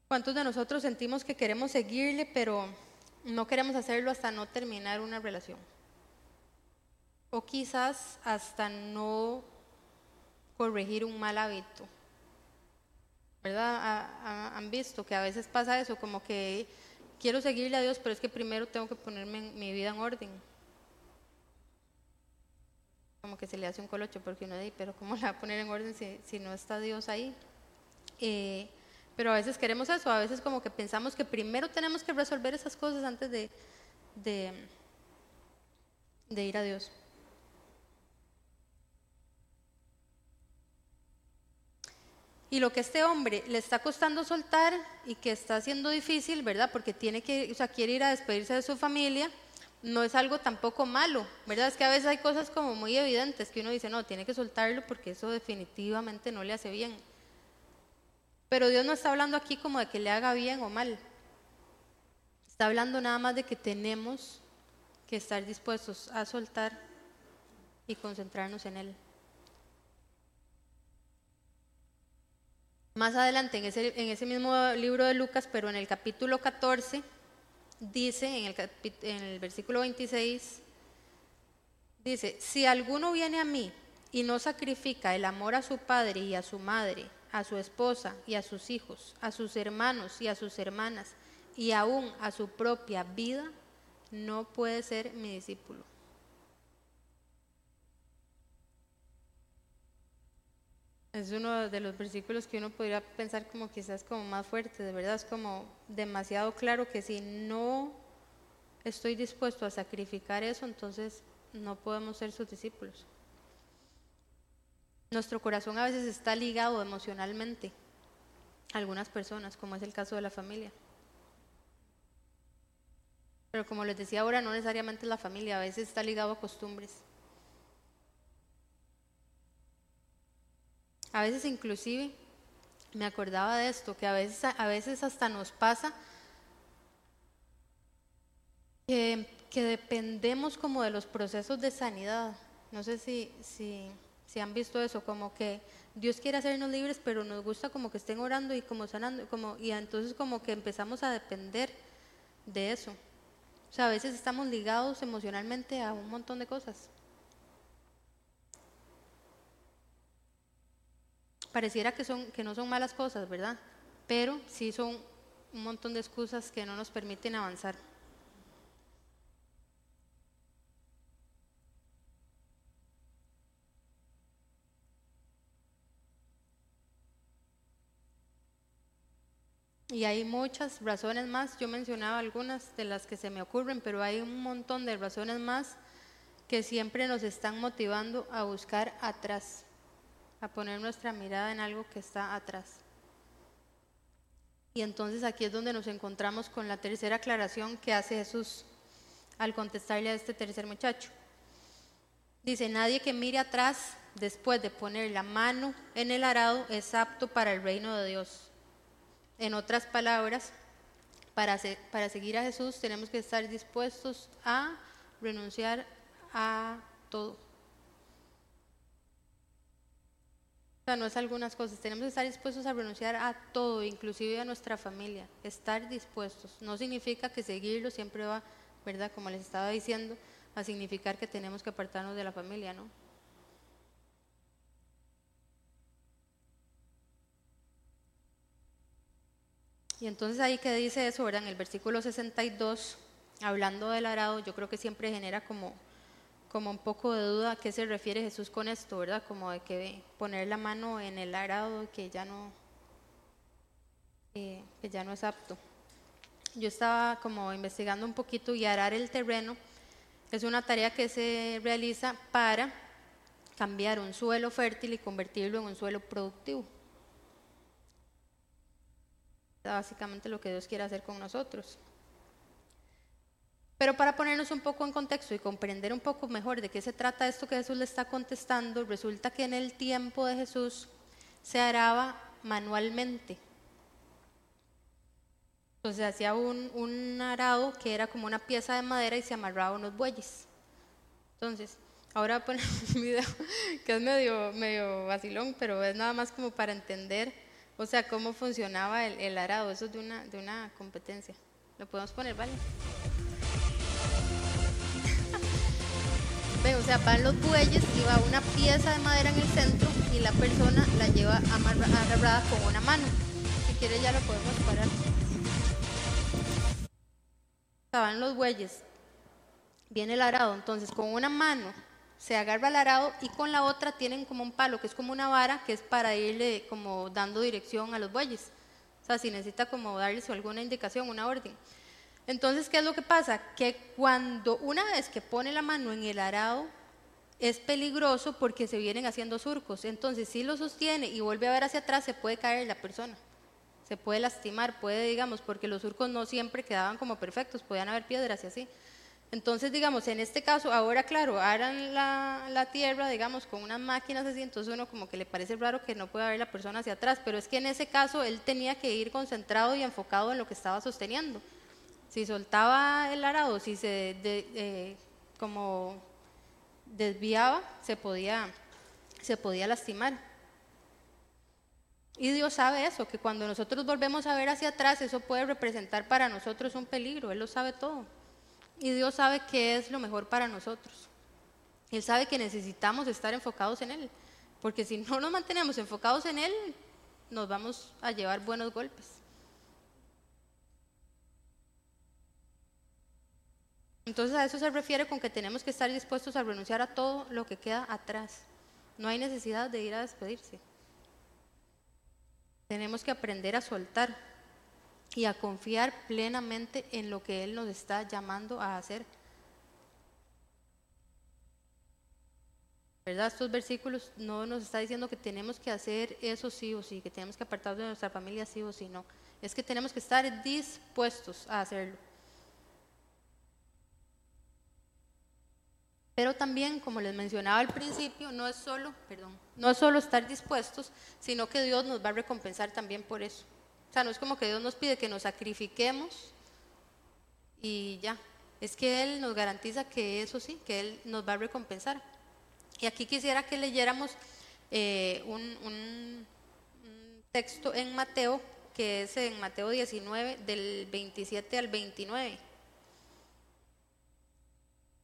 ¿Cuántos de nosotros sentimos que queremos seguirle, pero no queremos hacerlo hasta no terminar una relación. o quizás hasta no corregir un mal hábito. ¿Verdad? Han visto que a veces pasa eso, como que quiero seguirle a Dios, pero es que primero tengo que ponerme mi vida en orden. Como que se le hace un colocho porque uno dice, pero ¿cómo la va a poner en orden si, no está Dios ahí? Eh, pero a veces queremos eso, a veces como que pensamos que primero tenemos que resolver esas cosas antes de, de, ir a Dios. Y lo que este hombre le está costando soltar y que está haciendo difícil, ¿verdad? Porque tiene que, o sea, quiere ir a despedirse de su familia, no es algo tampoco malo, ¿verdad? Es que a veces hay cosas como muy evidentes que uno dice, no, tiene que soltarlo porque eso definitivamente no le hace bien. Pero Dios no está hablando aquí como de que le haga bien o mal. Está hablando nada más de que tenemos que estar dispuestos a soltar y concentrarnos en Él. Más adelante, en ese, mismo libro de Lucas, pero en el capítulo 14, dice, en el, en el versículo 26, dice, si alguno viene a mí y no sacrifica el amor a su padre y a su madre, a su esposa y a sus hijos, a sus hermanos y a sus hermanas, y aún a su propia vida, no puede ser mi discípulo. Es uno de los versículos que uno podría pensar como quizás como más fuerte, de verdad es como demasiado claro que si no estoy dispuesto a sacrificar eso, entonces no podemos ser sus discípulos. Nuestro corazón a veces está ligado emocionalmente a algunas personas, como es el caso de la familia. Pero como les decía ahora, no necesariamente la familia, a veces está ligado a costumbres. A veces inclusive me acordaba de esto, que a veces, a veces hasta nos pasa que, dependemos como de los procesos de sanidad. No sé si, si, si, han visto eso, como que Dios quiere hacernos libres, pero nos gusta como que estén orando y como sanando, como, y entonces como que empezamos a depender de eso. O sea, a veces estamos ligados emocionalmente a un montón de cosas. pareciera que, son, que no son malas cosas, ¿verdad? Pero sí son un montón de excusas que no nos permiten avanzar. Y hay muchas razones más, yo mencionaba algunas de las que se me ocurren, pero hay un montón de razones más que siempre nos están motivando a buscar atrás a poner nuestra mirada en algo que está atrás. Y entonces aquí es donde nos encontramos con la tercera aclaración que hace Jesús al contestarle a este tercer muchacho. Dice, nadie que mire atrás después de poner la mano en el arado es apto para el reino de Dios. En otras palabras, para, seguir a Jesús tenemos que estar dispuestos a renunciar a todo. sea, no es algunas cosas, tenemos que estar dispuestos a renunciar a todo, inclusive a nuestra familia, estar dispuestos. No significa que seguirlo siempre va, ¿verdad? Como les estaba diciendo, a significar que tenemos que apartarnos de la familia, ¿no? Y entonces ahí que dice eso, ¿verdad? En el versículo 62, hablando del arado, yo creo que siempre genera como como un poco de duda a qué se refiere Jesús con esto, ¿verdad? Como de que poner la mano en el arado que ya no, eh, que ya no es apto. Yo estaba como investigando un poquito y arar el terreno es una tarea que se realiza para cambiar un suelo fértil y convertirlo en un suelo productivo. Básicamente lo que Dios quiere hacer con nosotros. Pero para ponernos un poco en contexto y comprender un poco mejor de qué se trata esto que Jesús le está contestando, resulta que en el tiempo de Jesús se araba manualmente. Entonces hacía un, un arado que era como una pieza de madera y se amarraba unos bueyes. Entonces, ahora poner un video que es medio, medio vacilón, pero es nada más como para entender, o sea, cómo funcionaba el, arado. Eso es de una, de una competencia. Lo podemos poner, ¿vale? O sea, van los bueyes y va una pieza de madera en el centro y la persona la lleva amarrada con una mano. Si quiere ya lo podemos parar. O van los bueyes. Viene el arado. Entonces, con una mano se agarra el arado y con la otra tienen como un palo, que es como una vara, que es para irle como dando dirección a los bueyes. O sea, si necesita como darles alguna indicación, una orden. Entonces, ¿qué es lo que pasa? Que cuando una vez que pone la mano en el arado, es peligroso porque se vienen haciendo surcos. Entonces, si lo sostiene y vuelve a ver hacia atrás, se puede caer la persona. Se puede lastimar, puede, digamos, porque los surcos no siempre quedaban como perfectos, podían haber piedras y así. Entonces, digamos, en este caso, ahora claro, aran la, tierra, digamos, con unas máquinas así, entonces uno como que le parece raro que no pueda ver la persona hacia atrás, pero es que en ese caso él tenía que ir concentrado y enfocado en lo que estaba sosteniendo. Si soltaba el arado, si se eh, como desviaba, se podía, se podía lastimar. Y Dios sabe eso, que cuando nosotros volvemos a ver hacia atrás, eso puede representar para nosotros un peligro, Él lo sabe todo. Y Dios sabe qué es lo mejor para nosotros. Él sabe que necesitamos estar enfocados en Él, porque si no nos mantenemos enfocados en Él, nos vamos a llevar buenos golpes. Entonces a eso se refiere con que tenemos que estar dispuestos a renunciar a todo lo que queda atrás. No hay necesidad de ir a despedirse. Tenemos que aprender a soltar y a confiar plenamente en lo que Él nos está llamando a hacer. ¿Verdad? Estos versículos no nos está diciendo que tenemos que hacer eso sí o sí, que tenemos que apartarnos de nuestra familia sí o sí, no. Es que tenemos que estar dispuestos a hacerlo. Pero también, como les mencionaba al principio, no es solo, perdón, no es solo estar dispuestos, sino que Dios nos va a recompensar también por eso. No es como que Dios nos pide que nos sacrifiquemos y ya. Es que Él nos garantiza que eso sí, que Él nos va a recompensar. Y aquí quisiera que leyéramos eh, un, texto en Mateo, que es en Mateo 19, del 27 al 29.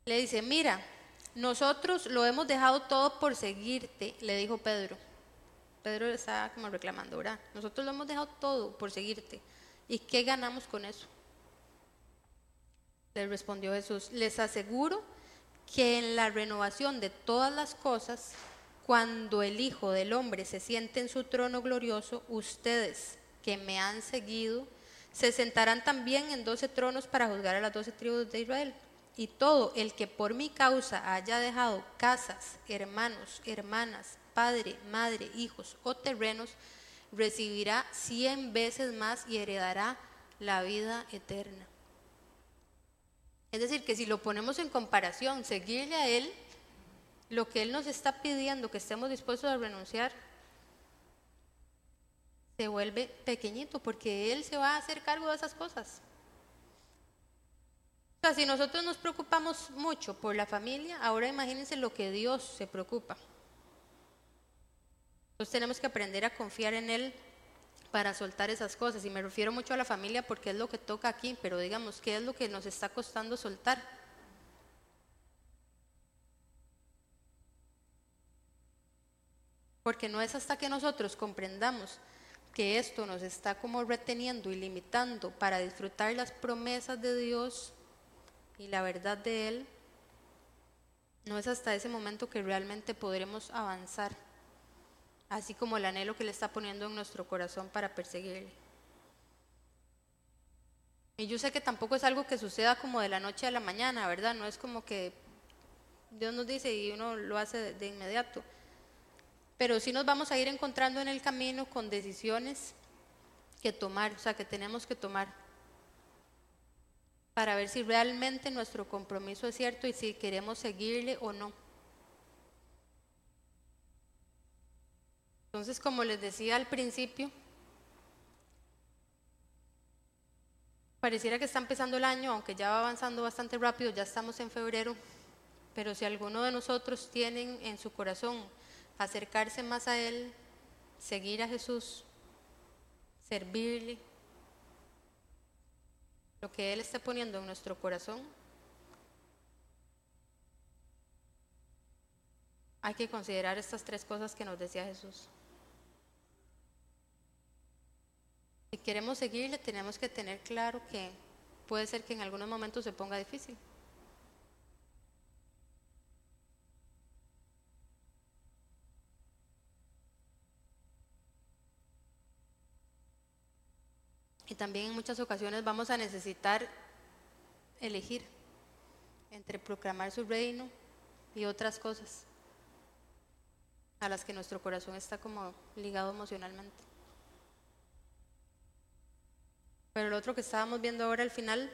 Le dice, mira, nosotros lo hemos dejado todo por seguirte, le dijo Pedro. Pedro estaba como reclamando, ¿verdad? Nosotros lo hemos dejado todo por seguirte. ¿Y qué ganamos con eso? Le respondió Jesús, les aseguro que en la renovación de todas las cosas, cuando el Hijo del Hombre se siente en su trono glorioso, ustedes que me han seguido, se sentarán también en doce tronos para juzgar a las doce tribus de Israel. Y todo el que por mi causa haya dejado casas, hermanos, hermanas, padre, madre, hijos o terrenos, recibirá cien veces más y heredará la vida eterna. Es decir, que si lo ponemos en comparación, seguirle a Él, lo que Él nos está pidiendo que estemos dispuestos a renunciar, se vuelve pequeñito porque Él se va a hacer cargo de esas cosas. O sea, si nosotros nos preocupamos mucho por la familia, ahora imagínense lo que Dios se preocupa. Entonces tenemos que aprender a confiar en Él para soltar esas cosas. Y me refiero mucho a la familia porque es lo que toca aquí, pero digamos, ¿qué es lo que nos está costando soltar? Porque no es hasta que nosotros comprendamos que esto nos está como reteniendo y limitando para disfrutar las promesas de Dios y la verdad de Él, no es hasta ese momento que realmente podremos avanzar así como el anhelo que le está poniendo en nuestro corazón para perseguirle. Y yo sé que tampoco es algo que suceda como de la noche a la mañana, ¿verdad? No es como que Dios nos dice y uno lo hace de, inmediato. Pero sí nos vamos a ir encontrando en el camino con decisiones que tomar, o sea, que tenemos que tomar para ver si realmente nuestro compromiso es cierto y si queremos seguirle o no. Entonces, como les decía al principio, pareciera que está empezando el año, aunque ya va avanzando bastante rápido, ya estamos en febrero, pero si alguno de nosotros tiene en su corazón acercarse más a Él, seguir a Jesús, servirle, lo que Él está poniendo en nuestro corazón, hay que considerar estas tres cosas que nos decía Jesús. Si queremos seguirle, tenemos que tener claro que puede ser que en algunos momentos se ponga difícil. Y también en muchas ocasiones vamos a necesitar elegir entre proclamar su reino y otras cosas a las que nuestro corazón está como ligado emocionalmente. Pero lo otro que estábamos viendo ahora al final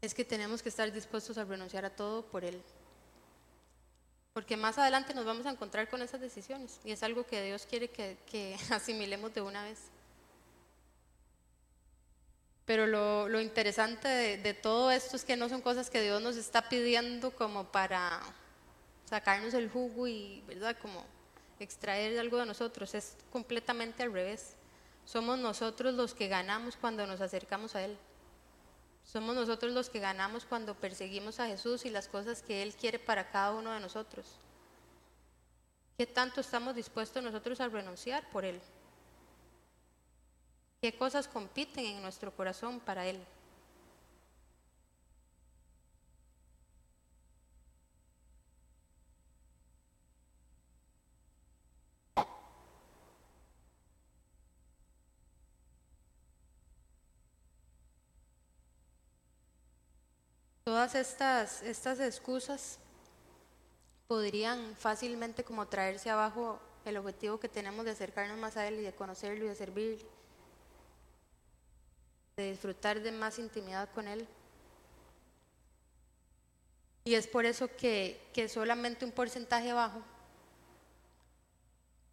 es que tenemos que estar dispuestos a renunciar a todo por Él. Porque más adelante nos vamos a encontrar con esas decisiones y es algo que Dios quiere que, asimilemos de una vez. Pero lo, interesante de, de, todo esto es que no son cosas que Dios nos está pidiendo como para sacarnos el jugo y, ¿verdad? Como extraer algo de nosotros. Es completamente al revés. Somos nosotros los que ganamos cuando nos acercamos a Él. Somos nosotros los que ganamos cuando perseguimos a Jesús y las cosas que Él quiere para cada uno de nosotros. ¿Qué tanto estamos dispuestos nosotros a renunciar por Él? ¿Qué cosas compiten en nuestro corazón para Él? Todas estas, estas excusas podrían fácilmente como traerse abajo el objetivo que tenemos de acercarnos más a Él y de conocerlo y de servirle, de disfrutar de más intimidad con Él. Y es por eso que, que solamente un porcentaje bajo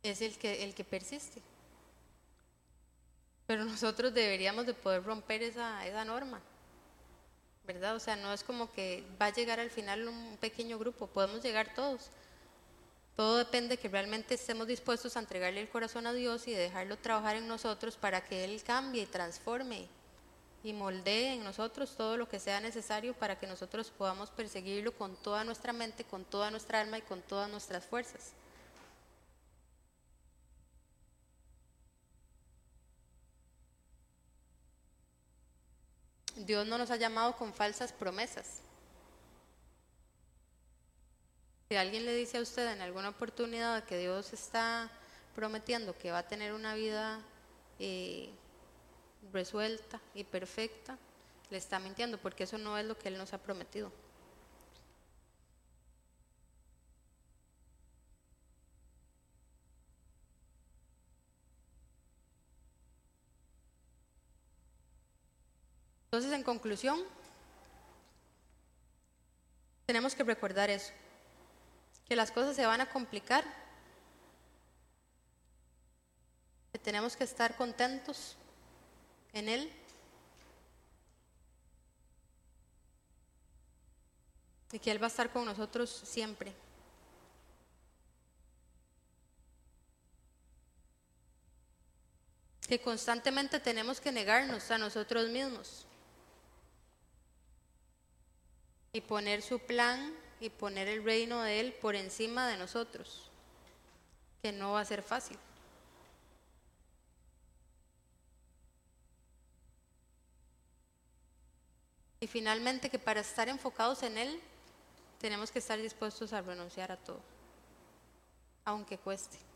es el que, el que persiste. Pero nosotros deberíamos de poder romper esa, esa norma. ¿Verdad? O sea, no es como que va a llegar al final un pequeño grupo, podemos llegar todos. Todo depende de que realmente estemos dispuestos a entregarle el corazón a Dios y dejarlo trabajar en nosotros para que Él cambie y transforme y moldee en nosotros todo lo que sea necesario para que nosotros podamos perseguirlo con toda nuestra mente, con toda nuestra alma y con todas nuestras fuerzas. Dios no nos ha llamado con falsas promesas. Si alguien le dice a usted en alguna oportunidad que Dios está prometiendo que va a tener una vida eh, resuelta y perfecta, le está mintiendo porque eso no es lo que Él nos ha prometido. Entonces, en conclusión, tenemos que recordar eso, que las cosas se van a complicar, que tenemos que estar contentos en Él. Y que Él va a estar con nosotros siempre. Que constantemente tenemos que negarnos a nosotros mismos y poner su plan y poner el reino de Él por encima de nosotros, que no va a ser fácil. Y finalmente que para estar enfocados en Él tenemos que estar dispuestos a renunciar a todo, aunque cueste.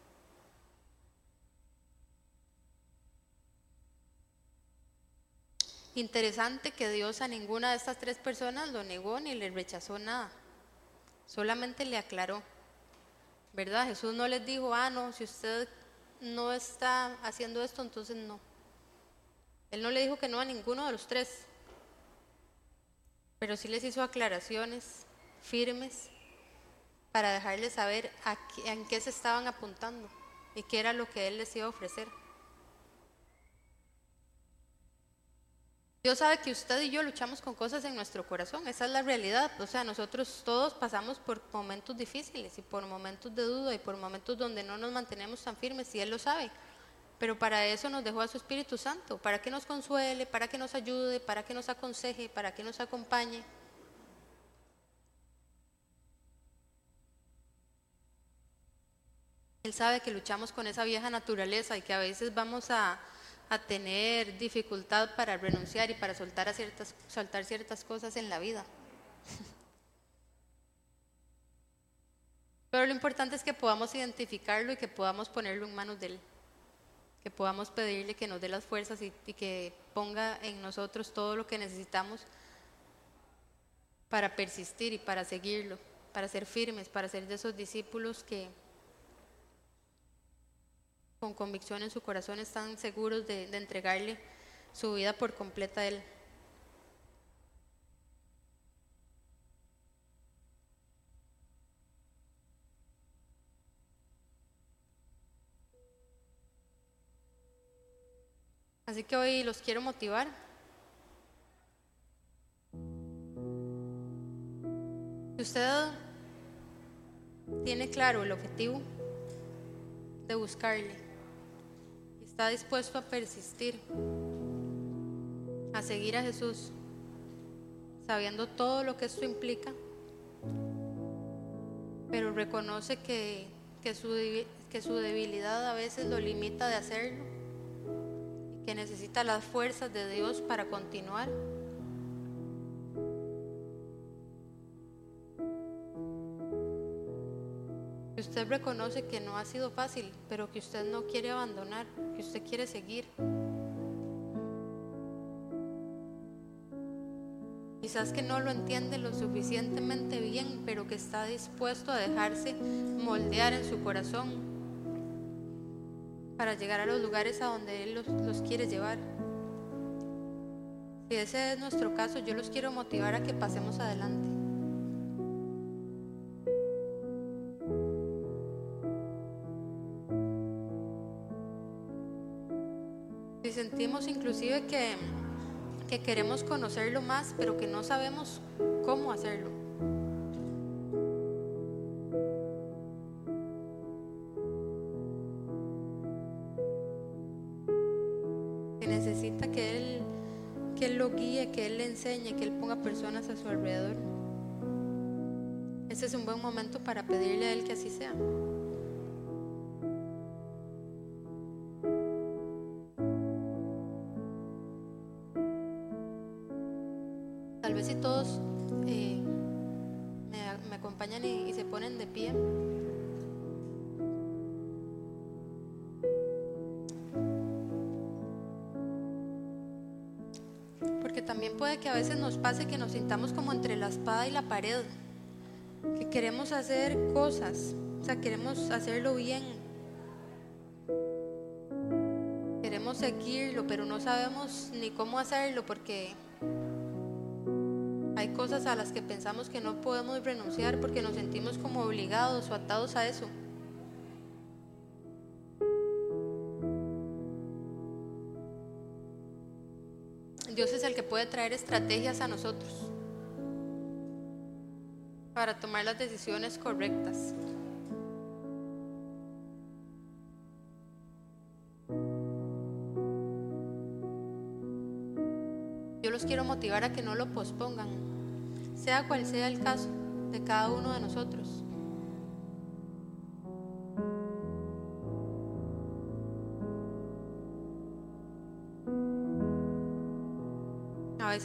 Interesante que Dios a ninguna de estas tres personas lo negó ni le rechazó nada. Solamente le aclaró. ¿Verdad? Jesús no les dijo, ah, no, si usted no está haciendo esto, entonces no. Él no le dijo que no a ninguno de los tres. Pero sí les hizo aclaraciones firmes para dejarles saber a en qué se estaban apuntando y qué era lo que Él les iba a ofrecer. Dios sabe que usted y yo luchamos con cosas en nuestro corazón, esa es la realidad. O sea, nosotros todos pasamos por momentos difíciles y por momentos de duda y por momentos donde no nos mantenemos tan firmes y Él lo sabe. Pero para eso nos dejó a su Espíritu Santo, para que nos consuele, para que nos ayude, para que nos aconseje, para que nos acompañe. Él sabe que luchamos con esa vieja naturaleza y que a veces vamos a, a tener dificultad para renunciar y para soltar, a ciertas, soltar ciertas cosas en la vida. Pero lo importante es que podamos identificarlo y que podamos ponerlo en manos de Él. Que podamos pedirle que nos dé las fuerzas y, y que ponga en nosotros todo lo que necesitamos para persistir y para seguirlo, para ser firmes, para ser de esos discípulos que con convicción en su corazón están seguros de, entregarle su vida por completa a Él. Así que hoy los quiero motivar. Si usted tiene claro el objetivo de buscarle, está dispuesto a persistir, a seguir a Jesús, sabiendo todo lo que esto implica, pero reconoce que, que, su, que su debilidad a veces lo limita de hacerlo que necesita las fuerzas de Dios para continuar. Reconoce que no ha sido fácil, pero que usted no quiere abandonar, que usted quiere seguir. Quizás que no lo entiende lo suficientemente bien, pero que está dispuesto a dejarse moldear en su corazón para llegar a los lugares a donde Él los, quiere llevar. Si ese es nuestro caso, yo los quiero motivar a que pasemos adelante. Inclusive que, que queremos conocerlo más, pero que no sabemos cómo hacerlo. que Él le enseñe, que Él ponga personas a su alrededor. Este es un buen momento para pedirle a Él que así sea. Que nos sintamos como entre la espada y la pared, que queremos hacer cosas, o sea, queremos hacerlo bien, queremos seguirlo, pero no sabemos ni cómo hacerlo porque hay cosas a las que pensamos que no podemos renunciar porque nos sentimos como obligados o atados a eso. Puede traer estrategias a nosotros para tomar las decisiones correctas. Yo los quiero motivar a que no lo pospongan, sea cual sea el caso de cada uno de nosotros.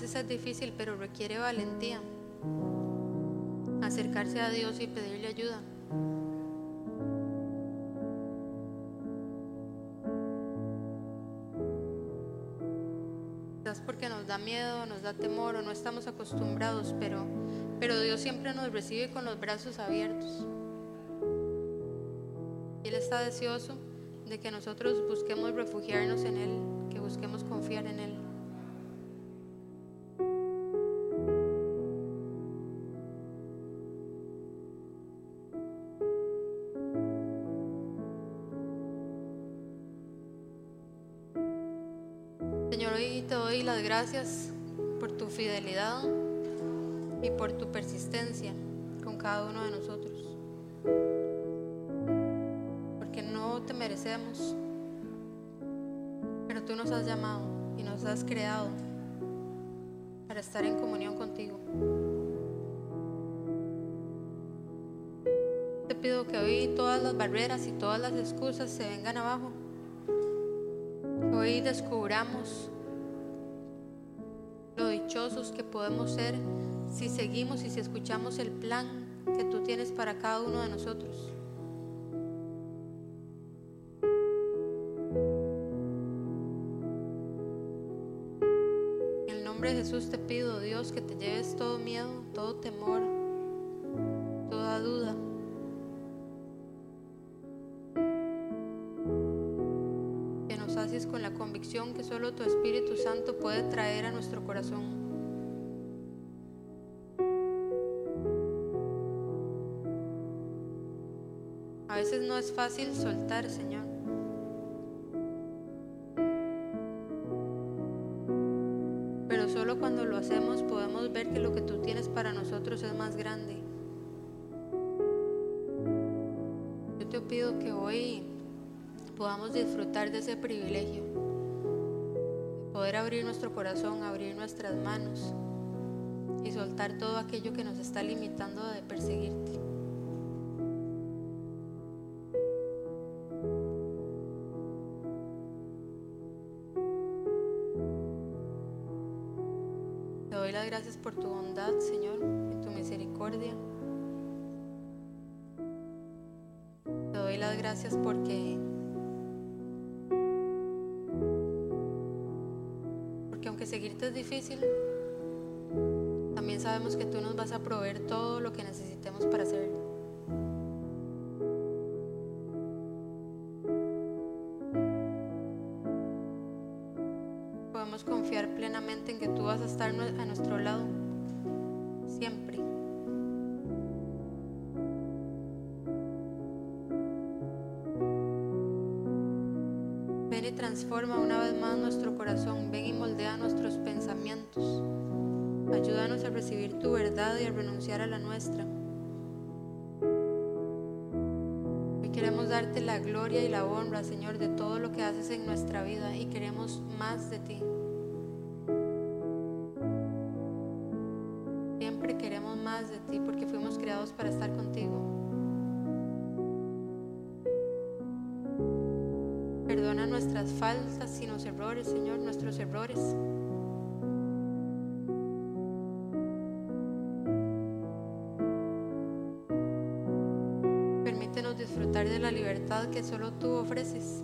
Es difícil, pero requiere valentía. Acercarse a Dios y pedirle ayuda. Quizás porque nos da miedo, nos da temor o no estamos acostumbrados, pero, pero Dios siempre nos recibe con los brazos abiertos. Él está deseoso de que nosotros busquemos refugiarnos en Él, que busquemos confiar en Él. Gracias por tu fidelidad y por tu persistencia con cada uno de nosotros. Porque no te merecemos, pero tú nos has llamado y nos has creado para estar en comunión contigo. Te pido que hoy todas las barreras y todas las excusas se vengan abajo. Hoy descubramos que podemos ser si seguimos y si escuchamos el plan que tú tienes para cada uno de nosotros. En el nombre de Jesús te pido, Dios, que te lleves todo miedo, todo temor, toda duda. Que nos haces con la convicción que solo tu Espíritu Santo puede traer a nuestro corazón. Es fácil soltar, Señor. Pero solo cuando lo hacemos podemos ver que lo que tú tienes para nosotros es más grande. Yo te pido que hoy podamos disfrutar de ese privilegio, de poder abrir nuestro corazón, abrir nuestras manos y soltar todo aquello que nos está limitando de perseguirte. Señor, y tu misericordia. Te doy las gracias porque porque aunque seguirte es difícil, también sabemos que tú nos vas a proveer todo lo que necesitemos para hacerlo. Podemos confiar plenamente en que tú vas a estar a nuestro lado siempre. Ven y transforma una vez más nuestro corazón. Ven y moldea nuestros pensamientos. Ayúdanos a recibir tu verdad y a renunciar a la nuestra. Hoy queremos darte la gloria y la honra, Señor, de todo lo que haces en nuestra vida y queremos más de ti. Los errores, Señor, nuestros errores. Permítenos disfrutar de la libertad que solo tú ofreces.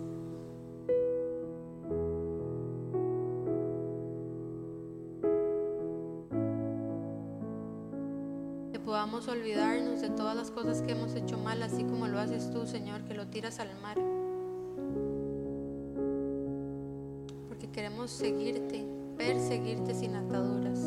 Que podamos olvidarnos de todas las cosas que hemos hecho mal, así como lo haces tú, Señor, que lo tiras al mar. Seguirte, perseguirte sin ataduras.